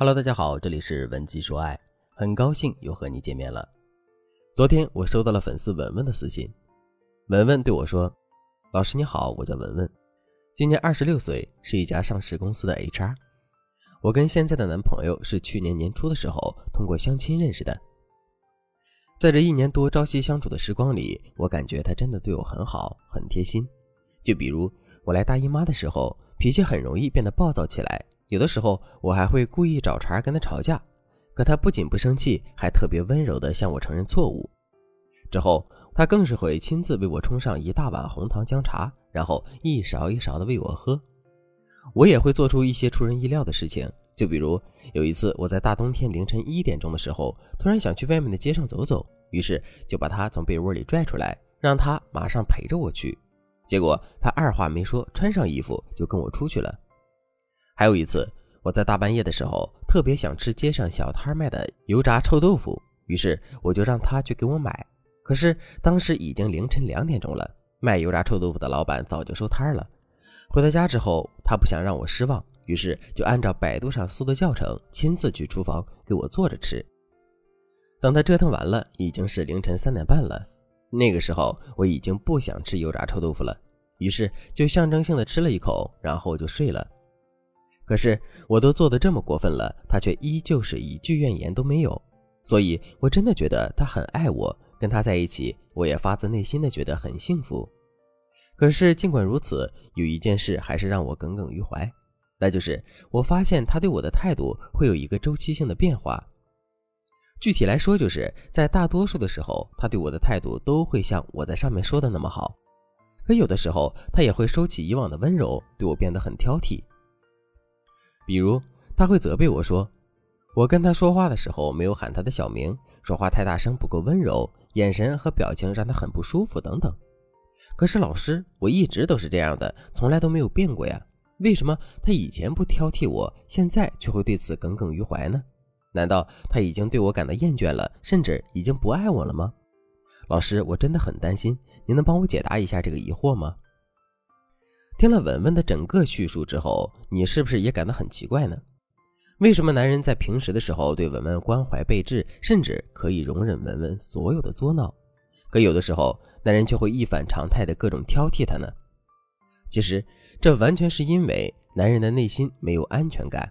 Hello，大家好，这里是文姬说爱，很高兴又和你见面了。昨天我收到了粉丝文文的私信，文文对我说：“老师你好，我叫文文，今年二十六岁，是一家上市公司的 HR。我跟现在的男朋友是去年年初的时候通过相亲认识的，在这一年多朝夕相处的时光里，我感觉他真的对我很好，很贴心。就比如我来大姨妈的时候，脾气很容易变得暴躁起来。”有的时候我还会故意找茬跟他吵架，可他不仅不生气，还特别温柔地向我承认错误。之后他更是会亲自为我冲上一大碗红糖姜茶，然后一勺一勺地喂我喝。我也会做出一些出人意料的事情，就比如有一次我在大冬天凌晨一点钟的时候，突然想去外面的街上走走，于是就把他从被窝里拽出来，让他马上陪着我去。结果他二话没说，穿上衣服就跟我出去了。还有一次，我在大半夜的时候特别想吃街上小摊卖的油炸臭豆腐，于是我就让他去给我买。可是当时已经凌晨两点钟了，卖油炸臭豆腐的老板早就收摊了。回到家之后，他不想让我失望，于是就按照百度上搜的教程，亲自去厨房给我做着吃。等他折腾完了，已经是凌晨三点半了。那个时候我已经不想吃油炸臭豆腐了，于是就象征性的吃了一口，然后就睡了。可是我都做的这么过分了，他却依旧是一句怨言都没有，所以我真的觉得他很爱我，跟他在一起，我也发自内心的觉得很幸福。可是尽管如此，有一件事还是让我耿耿于怀，那就是我发现他对我的态度会有一个周期性的变化。具体来说，就是在大多数的时候，他对我的态度都会像我在上面说的那么好，可有的时候他也会收起以往的温柔，对我变得很挑剔。比如他会责备我说，我跟他说话的时候没有喊他的小名，说话太大声，不够温柔，眼神和表情让他很不舒服等等。可是老师，我一直都是这样的，从来都没有变过呀。为什么他以前不挑剔我，现在却会对此耿耿于怀呢？难道他已经对我感到厌倦了，甚至已经不爱我了吗？老师，我真的很担心，您能帮我解答一下这个疑惑吗？听了文文的整个叙述之后，你是不是也感到很奇怪呢？为什么男人在平时的时候对文文关怀备至，甚至可以容忍文文所有的作闹，可有的时候男人却会一反常态的各种挑剔她呢？其实这完全是因为男人的内心没有安全感，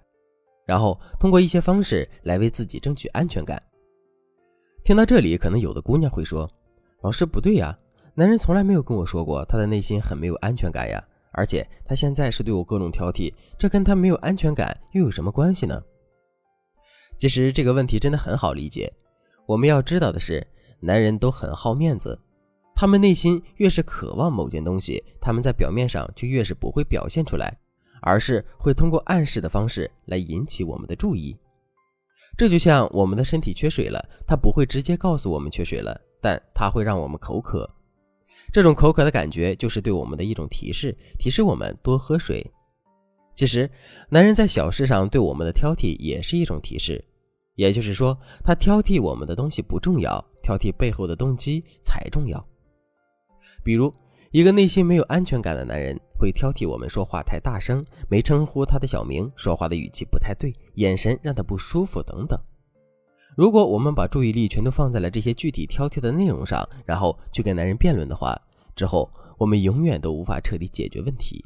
然后通过一些方式来为自己争取安全感。听到这里，可能有的姑娘会说：“老师不对呀，男人从来没有跟我说过他的内心很没有安全感呀。”而且他现在是对我各种挑剔，这跟他没有安全感又有什么关系呢？其实这个问题真的很好理解。我们要知道的是，男人都很好面子，他们内心越是渴望某件东西，他们在表面上就越是不会表现出来，而是会通过暗示的方式来引起我们的注意。这就像我们的身体缺水了，他不会直接告诉我们缺水了，但他会让我们口渴。这种口渴的感觉就是对我们的一种提示，提示我们多喝水。其实，男人在小事上对我们的挑剔也是一种提示，也就是说，他挑剔我们的东西不重要，挑剔背后的动机才重要。比如，一个内心没有安全感的男人会挑剔我们说话太大声，没称呼他的小名，说话的语气不太对，眼神让他不舒服等等。如果我们把注意力全都放在了这些具体挑剔的内容上，然后去跟男人辩论的话，之后我们永远都无法彻底解决问题。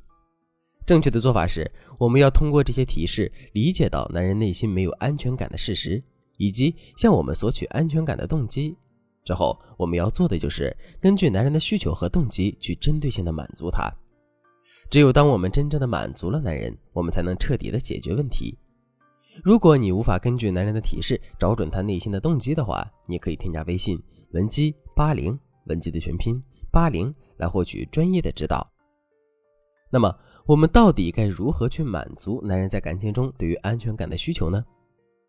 正确的做法是，我们要通过这些提示，理解到男人内心没有安全感的事实，以及向我们索取安全感的动机。之后我们要做的就是根据男人的需求和动机去针对性的满足他。只有当我们真正的满足了男人，我们才能彻底的解决问题。如果你无法根据男人的提示找准他内心的动机的话，你可以添加微信文姬八零，文姬的全拼八零，来获取专业的指导。那么，我们到底该如何去满足男人在感情中对于安全感的需求呢？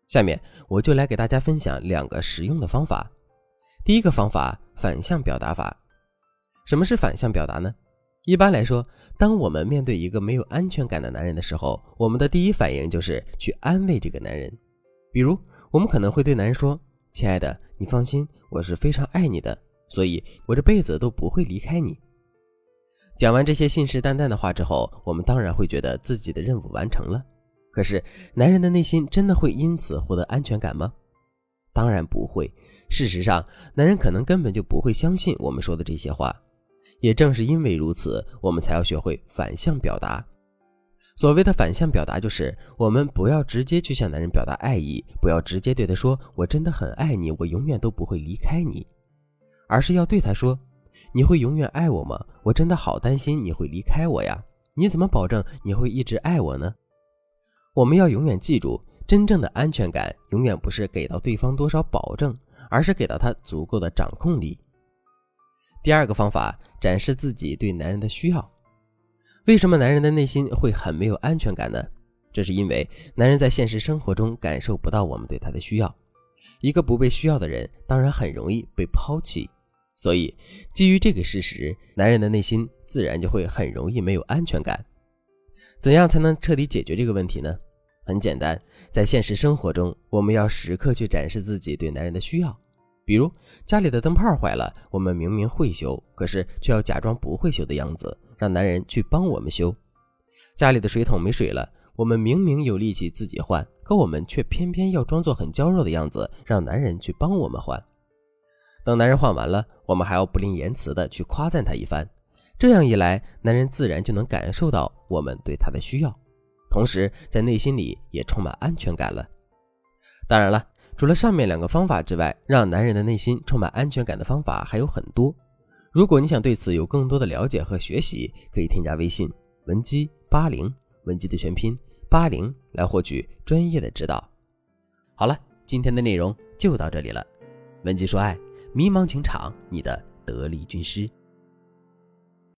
下面我就来给大家分享两个实用的方法。第一个方法，反向表达法。什么是反向表达呢？一般来说，当我们面对一个没有安全感的男人的时候，我们的第一反应就是去安慰这个男人。比如，我们可能会对男人说：“亲爱的，你放心，我是非常爱你的，所以我这辈子都不会离开你。”讲完这些信誓旦旦的话之后，我们当然会觉得自己的任务完成了。可是，男人的内心真的会因此获得安全感吗？当然不会。事实上，男人可能根本就不会相信我们说的这些话。也正是因为如此，我们才要学会反向表达。所谓的反向表达，就是我们不要直接去向男人表达爱意，不要直接对他说“我真的很爱你，我永远都不会离开你”，而是要对他说：“你会永远爱我吗？我真的好担心你会离开我呀！你怎么保证你会一直爱我呢？”我们要永远记住，真正的安全感永远不是给到对方多少保证，而是给到他足够的掌控力。第二个方法，展示自己对男人的需要。为什么男人的内心会很没有安全感呢？这是因为男人在现实生活中感受不到我们对他的需要。一个不被需要的人，当然很容易被抛弃。所以，基于这个事实，男人的内心自然就会很容易没有安全感。怎样才能彻底解决这个问题呢？很简单，在现实生活中，我们要时刻去展示自己对男人的需要。比如家里的灯泡坏了，我们明明会修，可是却要假装不会修的样子，让男人去帮我们修。家里的水桶没水了，我们明明有力气自己换，可我们却偏偏要装作很娇弱的样子，让男人去帮我们换。等男人换完了，我们还要不吝言辞的去夸赞他一番。这样一来，男人自然就能感受到我们对他的需要，同时在内心里也充满安全感了。当然了，除了上面两个方法之外，让男人的内心充满安全感的方法还有很多。如果你想对此有更多的了解和学习，可以添加微信文姬八零，文姬的全拼八零，来获取专业的指导。好了，今天的内容就到这里了。文姬说爱，迷茫情场，你的得力军师。